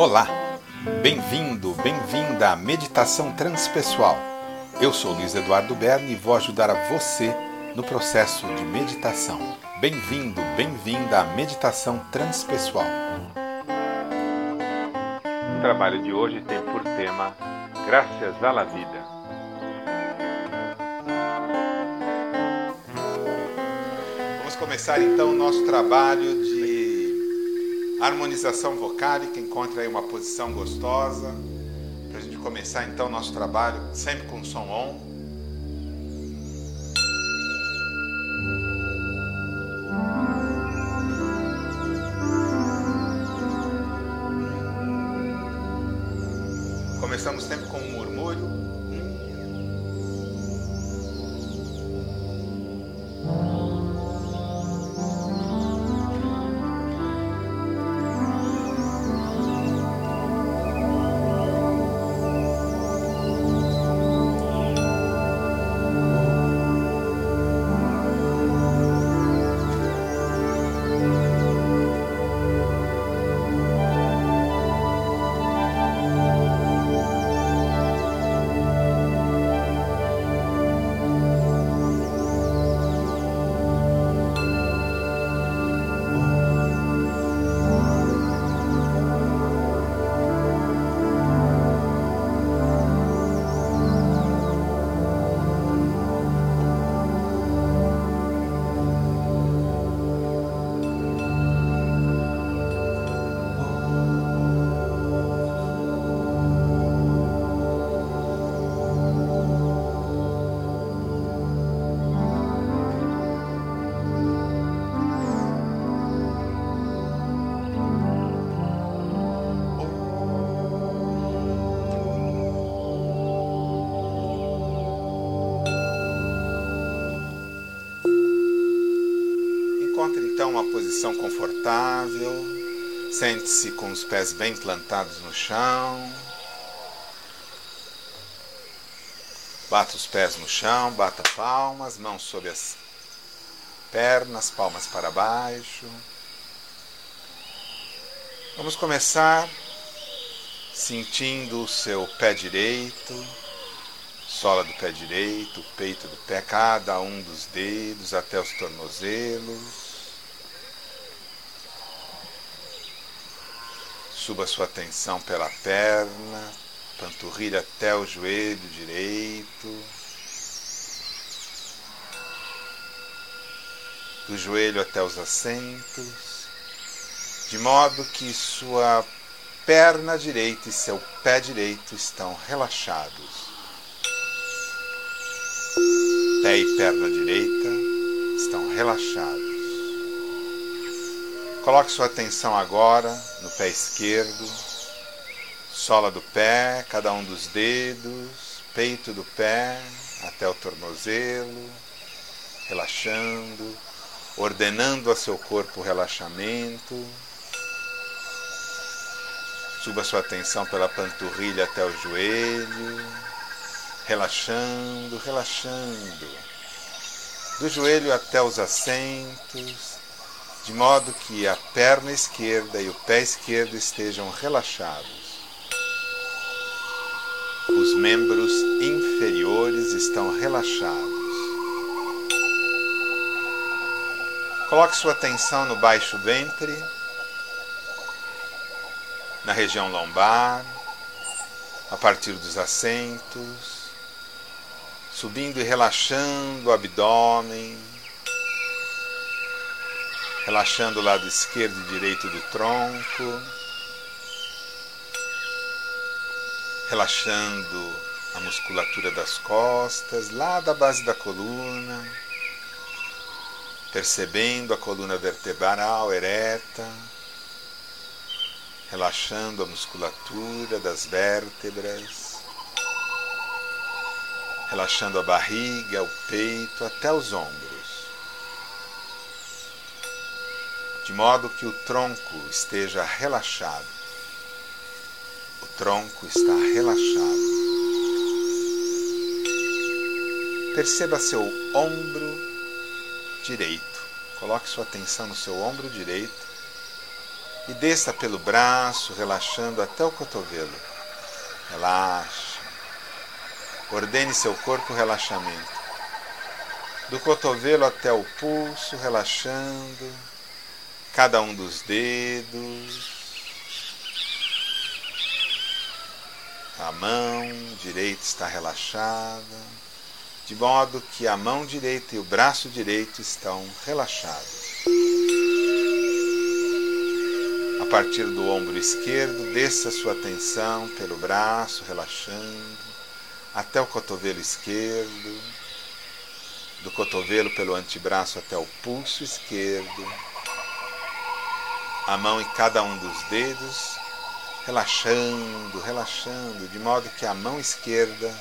Olá, bem-vindo, bem-vinda à Meditação Transpessoal. Eu sou Luiz Eduardo Berni e vou ajudar a você no processo de meditação. Bem-vindo, bem-vinda à Meditação Transpessoal. O trabalho de hoje tem por tema Graças à la Vida. Vamos começar então o nosso trabalho de harmonização vocálica, encontre aí uma posição gostosa para a gente começar então o nosso trabalho sempre com som on. Começamos sempre com um murmúrio. Então uma posição confortável. Sente-se com os pés bem plantados no chão. Bata os pés no chão, bata palmas, mãos sobre as pernas, palmas para baixo. Vamos começar sentindo o seu pé direito, sola do pé direito, peito do pé, cada um dos dedos até os tornozelos. Suba sua atenção pela perna, panturrilha até o joelho direito. Do joelho até os assentos, de modo que sua perna direita e seu pé direito estão relaxados. Pé e perna direita estão relaxados. Coloque sua atenção agora no pé esquerdo, sola do pé, cada um dos dedos, peito do pé até o tornozelo, relaxando, ordenando a seu corpo o relaxamento. Suba sua atenção pela panturrilha até o joelho, relaxando, relaxando. Do joelho até os assentos, de modo que a perna esquerda e o pé esquerdo estejam relaxados. Os membros inferiores estão relaxados. Coloque sua atenção no baixo ventre, na região lombar, a partir dos assentos, subindo e relaxando o abdômen, relaxando o lado esquerdo e direito do tronco, relaxando a musculatura das costas, lá da base da coluna, percebendo a coluna vertebral ereta, relaxando a musculatura das vértebras, relaxando a barriga, o peito até os ombros. De modo que o tronco esteja relaxado. O tronco está relaxado. Perceba seu ombro direito. Coloque sua atenção no seu ombro direito. e desça pelo braço, relaxando até o cotovelo. Relaxe. Ordene seu corpo relaxamento. Do cotovelo até o pulso, relaxando cada um dos dedos. A mão direita está relaxada, de modo que a mão direita e o braço direito estão relaxados. partir do ombro esquerdo, desça sua atenção pelo braço, relaxando, até o cotovelo esquerdo, do cotovelo pelo antebraço até o pulso esquerdo, a mão em cada um dos dedos, relaxando, relaxando, de modo que a mão esquerda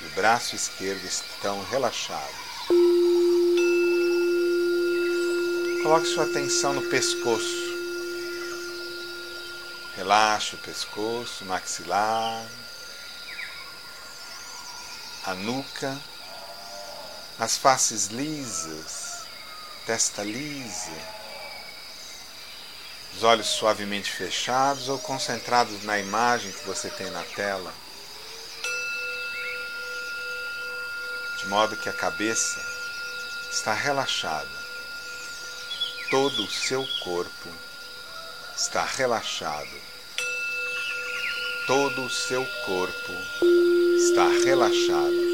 e o braço esquerdo estão relaxados. Coloque sua atenção no pescoço. Relaxe o pescoço, maxilar, a nuca, as faces lisas, testa lisa, os olhos suavemente fechados ou concentrados na imagem que você tem na tela, de modo que a cabeça está relaxada, todo o seu corpo está relaxado todo o seu corpo está relaxado.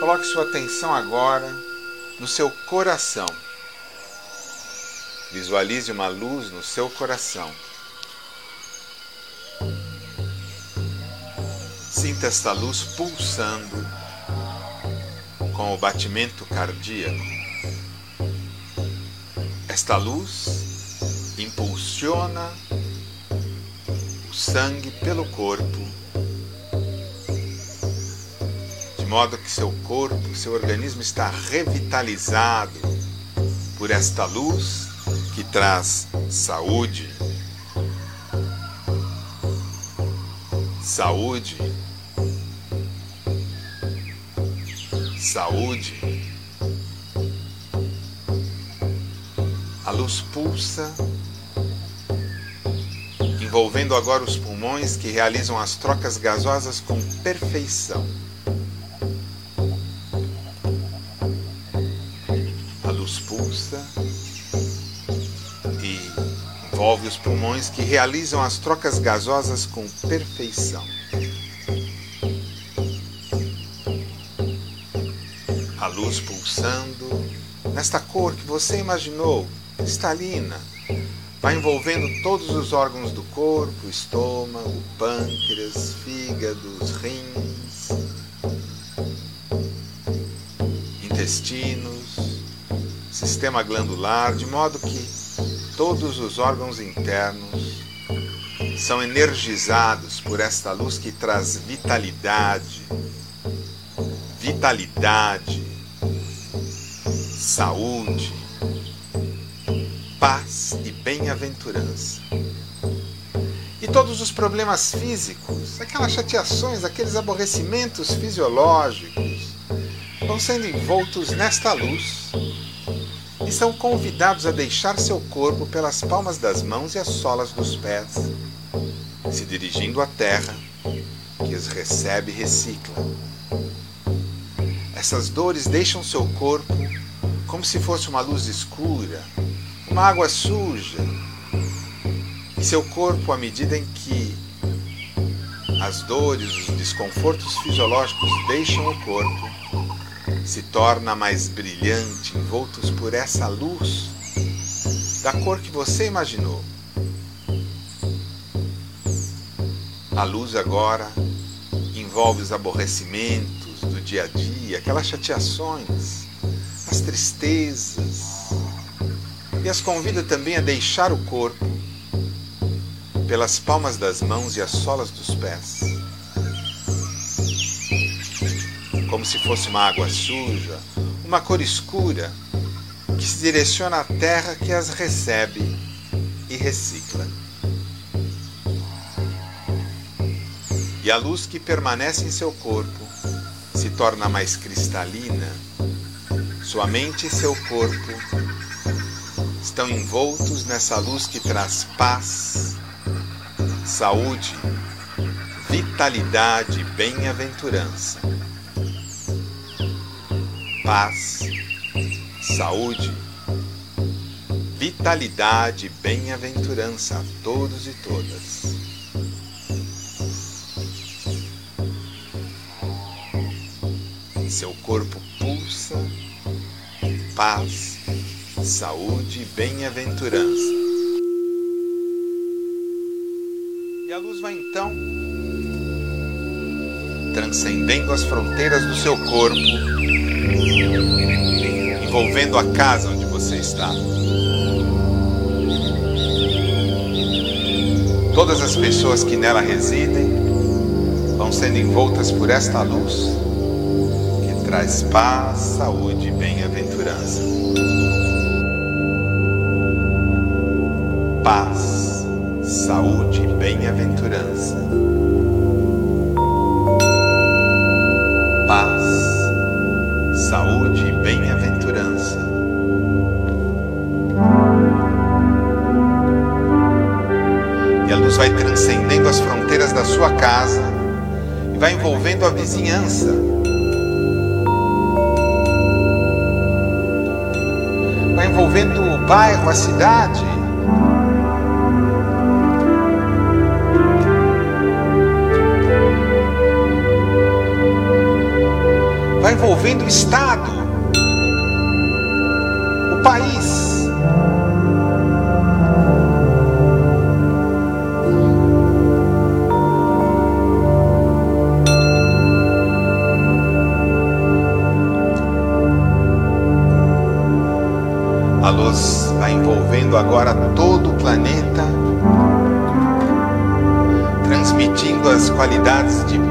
Coloque sua atenção agora no seu coração. Visualize uma luz no seu coração. Sinta esta luz pulsando com o batimento cardíaco. Esta luz impulsiona sangue pelo corpo, de modo que seu corpo, seu organismo está revitalizado por esta luz que traz saúde. Saúde. Saúde. A luz pulsa envolvendo agora os pulmões que realizam as trocas gasosas com perfeição. Envolve os pulmões que realizam as trocas gasosas com perfeição. A luz pulsando nesta cor que você imaginou, cristalina, vai envolvendo todos os órgãos do corpo, estômago, pâncreas, fígados, rins, intestinos, sistema glandular, de modo que todos os órgãos internos são energizados por esta luz que traz vitalidade, vitalidade, saúde, paz e bem-aventurança. E todos os problemas físicos, aquelas chateações, aqueles aborrecimentos fisiológicos, vão sendo envoltos nesta luz e são convidados a deixar seu corpo pelas palmas das mãos e as solas dos pés, se dirigindo à terra, que os recebe e recicla. Essas dores deixam seu corpo como se fosse uma luz escura, uma água suja em seu corpo à medida em que as dores, os desconfortos fisiológicos deixam o corpo, se torna mais brilhante, envoltos por essa luz da cor que você imaginou. A luz agora envolve os aborrecimentos do dia a dia, aquelas chateações, as tristezas, e as convida também a deixar o corpo pelas palmas das mãos e as solas dos pés. Como se fosse uma água suja, uma cor escura que se direciona à terra que as recebe e recicla. E a luz que permanece em seu corpo se torna mais cristalina, sua mente e seu corpo estão envoltos nessa luz que traz paz, saúde, vitalidade e bem-aventurança. Paz, saúde, vitalidade e bem-aventurança a todos e todas. Seu corpo pulsa paz, saúde e bem-aventurança. E a luz vai então transcendendo as fronteiras do seu corpo, envolvendo a casa onde você está. Todas as pessoas que nela residem vão sendo envoltas por esta luz traz paz, saúde e bem-aventurança. Paz, saúde e bem-aventurança. Vai transcendendo as fronteiras da sua casa e vai envolvendo a vizinhança envolvendo o bairro, a cidade. Vai envolvendo o Estado,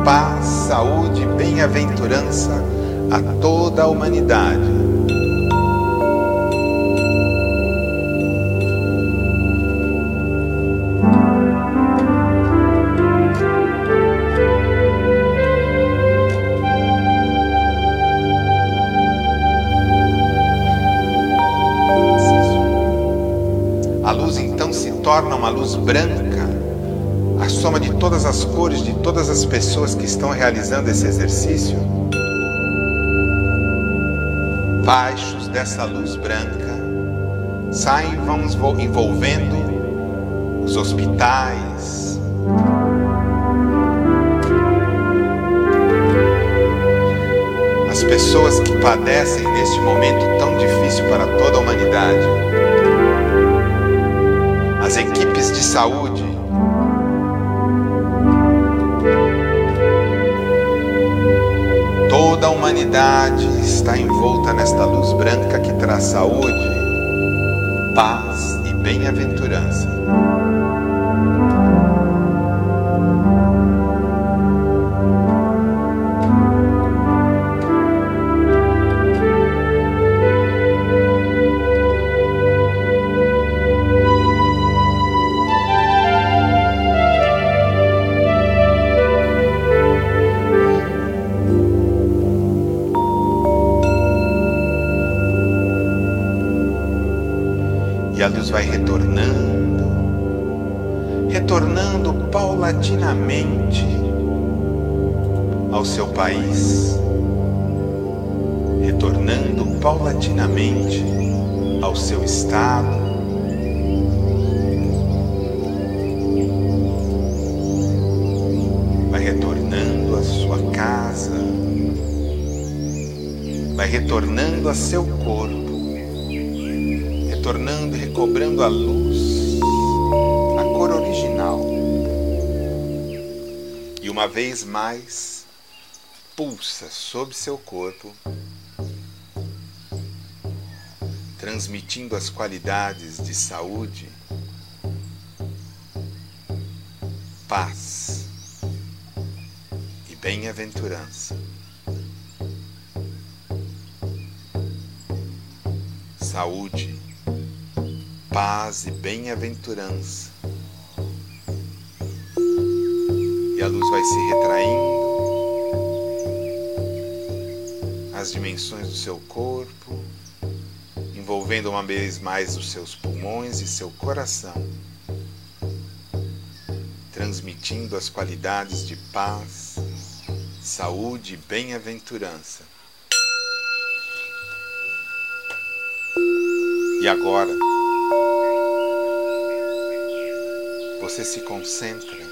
paz, saúde e bem-aventurança a toda a humanidade. torna uma luz branca, a soma de todas as cores de todas as pessoas que estão realizando esse exercício. Baixos dessa luz branca saem vão envolvendo os hospitais, as pessoas que padecem neste momento tão difícil para toda a humanidade as equipes de saúde. Toda a humanidade está envolta nesta luz branca que traz saúde, paz e bem-aventurança. Casa, vai retornando a seu corpo retornando e recobrando a luz, a cor original. E uma vez mais, pulsa sob seu corpo, transmitindo as qualidades de saúde, paz bem-aventurança. Saúde paz e bem-aventurança. E a luz vai se retraindo as dimensões do seu corpo, envolvendo uma vez mais os seus pulmões e seu coração, transmitindo as qualidades de paz, saúde e bem-aventurança. E agora, você se concentra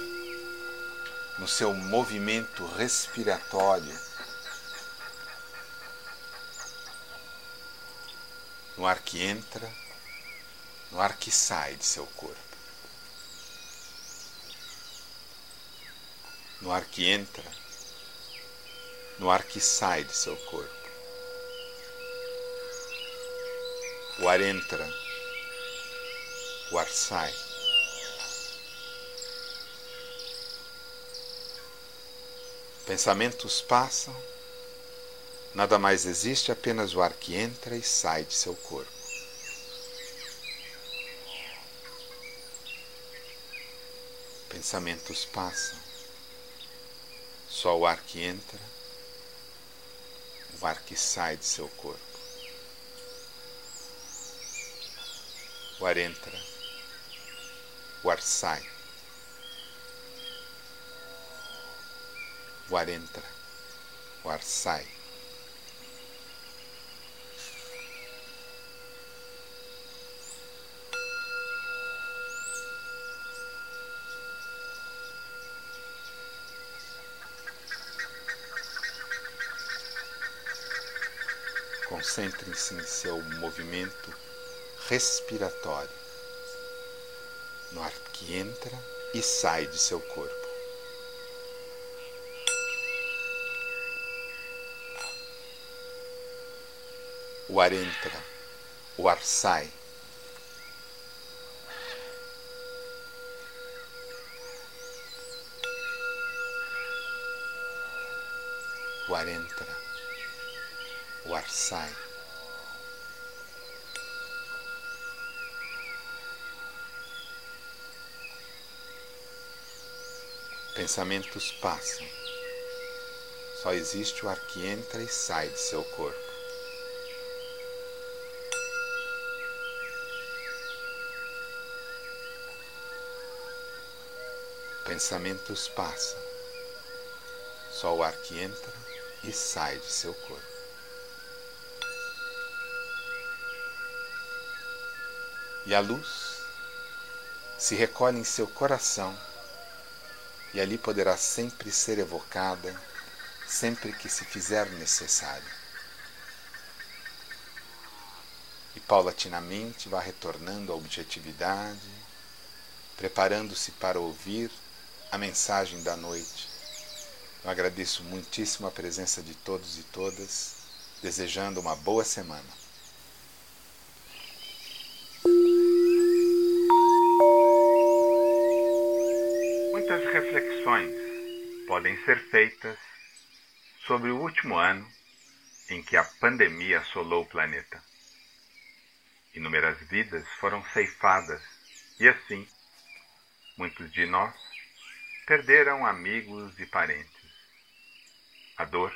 no seu movimento respiratório no ar que entra, no ar que sai de seu corpo. No ar que entra, no ar que sai de seu corpo. O ar entra, o ar sai. Pensamentos passam Nada mais existe, apenas o ar que entra e sai de seu corpo. Pensamentos passam. Só o ar que entra, o ar que sai de seu corpo. O ar entra, o ar sai. O ar entra, o ar sai. Concentrem-se em seu movimento respiratório, no ar que entra e sai de seu corpo. O ar entra, o ar sai. O ar entra, o ar sai. Pensamentos passam. Só existe o ar que entra e sai de seu corpo. Pensamentos passam. Só o ar que entra e sai de seu corpo. E a luz se recolhe em seu coração e ali poderá sempre ser evocada, sempre que se fizer necessário. E paulatinamente vá retornando à objetividade, preparando-se para ouvir a mensagem da noite. Eu agradeço muitíssimo a presença de todos e todas, desejando uma boa semana. Reflexões podem ser feitas sobre o último ano em que a pandemia assolou o planeta. Inúmeras vidas foram ceifadas e assim, muitos de nós perderam amigos e parentes. A dor,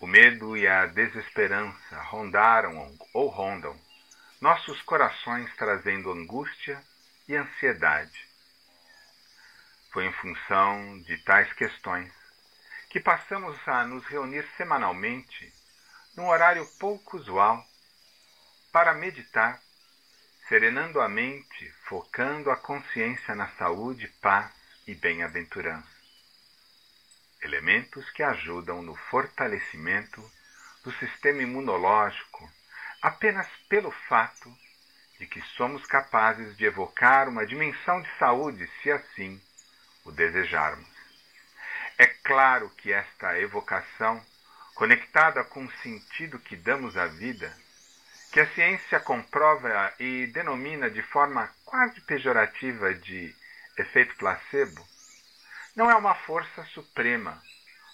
o medo e a desesperança rondaram ou rondam nossos corações trazendo angústia e ansiedade foi em função de tais questões que passamos a nos reunir semanalmente, num horário pouco usual, para meditar, serenando a mente, focando a consciência na saúde, paz e bem-aventurança. Elementos que ajudam no fortalecimento do sistema imunológico apenas pelo fato de que somos capazes de evocar uma dimensão de saúde, se assim o desejarmos. É claro que esta evocação, conectada com o sentido que damos à vida, que a ciência comprova e denomina de forma quase pejorativa de efeito placebo, não é uma força suprema.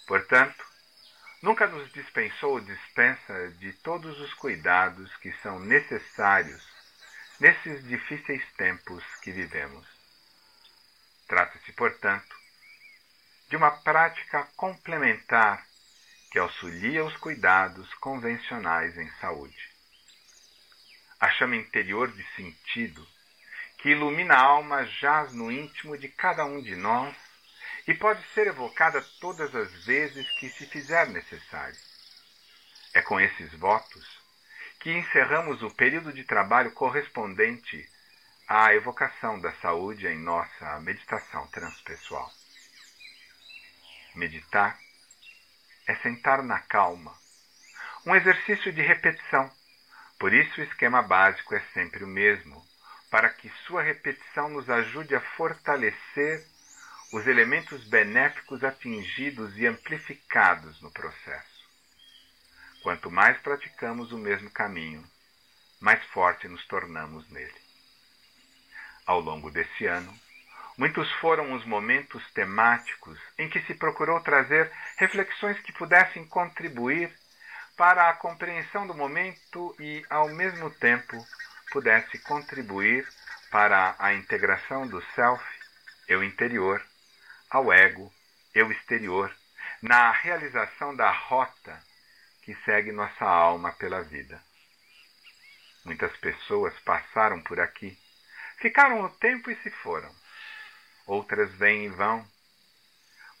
Portanto, nunca nos dispensou ou dispensa de todos os cuidados que são necessários nesses difíceis tempos que vivemos. Trata-se, portanto, de uma prática complementar que auxilia os cuidados convencionais em saúde. A chama interior de sentido que ilumina a alma jaz no íntimo de cada um de nós e pode ser evocada todas as vezes que se fizer necessário. É com esses votos que encerramos o período de trabalho correspondente à evocação da saúde em nossa meditação transpessoal. Meditar é sentar na calma, um exercício de repetição. Por isso, o esquema básico é sempre o mesmo, para que sua repetição nos ajude a fortalecer os elementos benéficos atingidos e amplificados no processo. Quanto mais praticamos o mesmo caminho, mais forte nos tornamos nele. Ao longo desse ano, muitos foram os momentos temáticos em que se procurou trazer reflexões que pudessem contribuir para a compreensão do momento e, ao mesmo tempo, pudesse contribuir para a integração do self, eu interior, ao ego, eu exterior, na realização da rota que segue nossa alma pela vida. Muitas pessoas passaram por aqui, ficaram o tempo e se foram. Outras vêm e vão.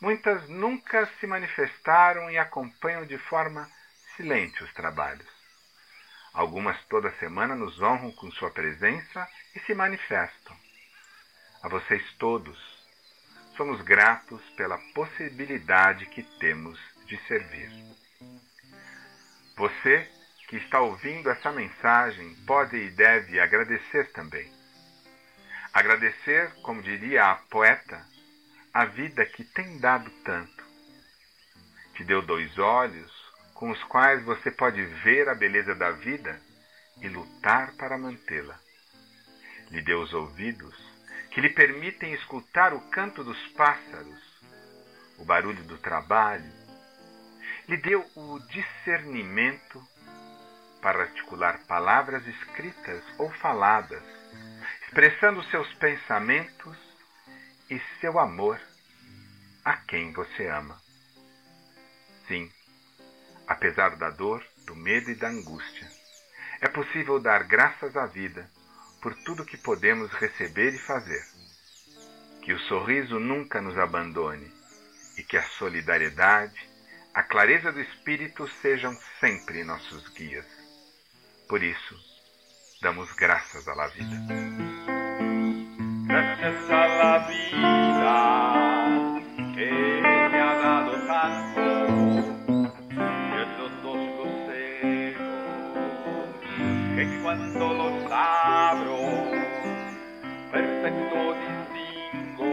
Muitas nunca se manifestaram e acompanham de forma silente os trabalhos. Algumas toda semana nos honram com sua presença e se manifestam. A vocês todos, somos gratos pela possibilidade que temos de servir. Você que está ouvindo essa mensagem pode e deve agradecer também. Agradecer, como diria a poeta, a vida que tem dado tanto. Te deu dois olhos com os quais você pode ver a beleza da vida e lutar para mantê-la. Lhe deu os ouvidos que lhe permitem escutar o canto dos pássaros, o barulho do trabalho. Lhe deu o discernimento para articular palavras escritas ou faladas, expressando seus pensamentos e seu amor a quem você ama. Sim, apesar da dor, do medo e da angústia, é possível dar graças à vida por tudo que podemos receber e fazer. Que o sorriso nunca nos abandone e que a solidariedade, a clareza do espírito sejam sempre nossos guias. Por isso, damos graças à vida. Gracias a la vida que me ha dado tanto, esos dos luceros que cuando los abro, perfecto distingo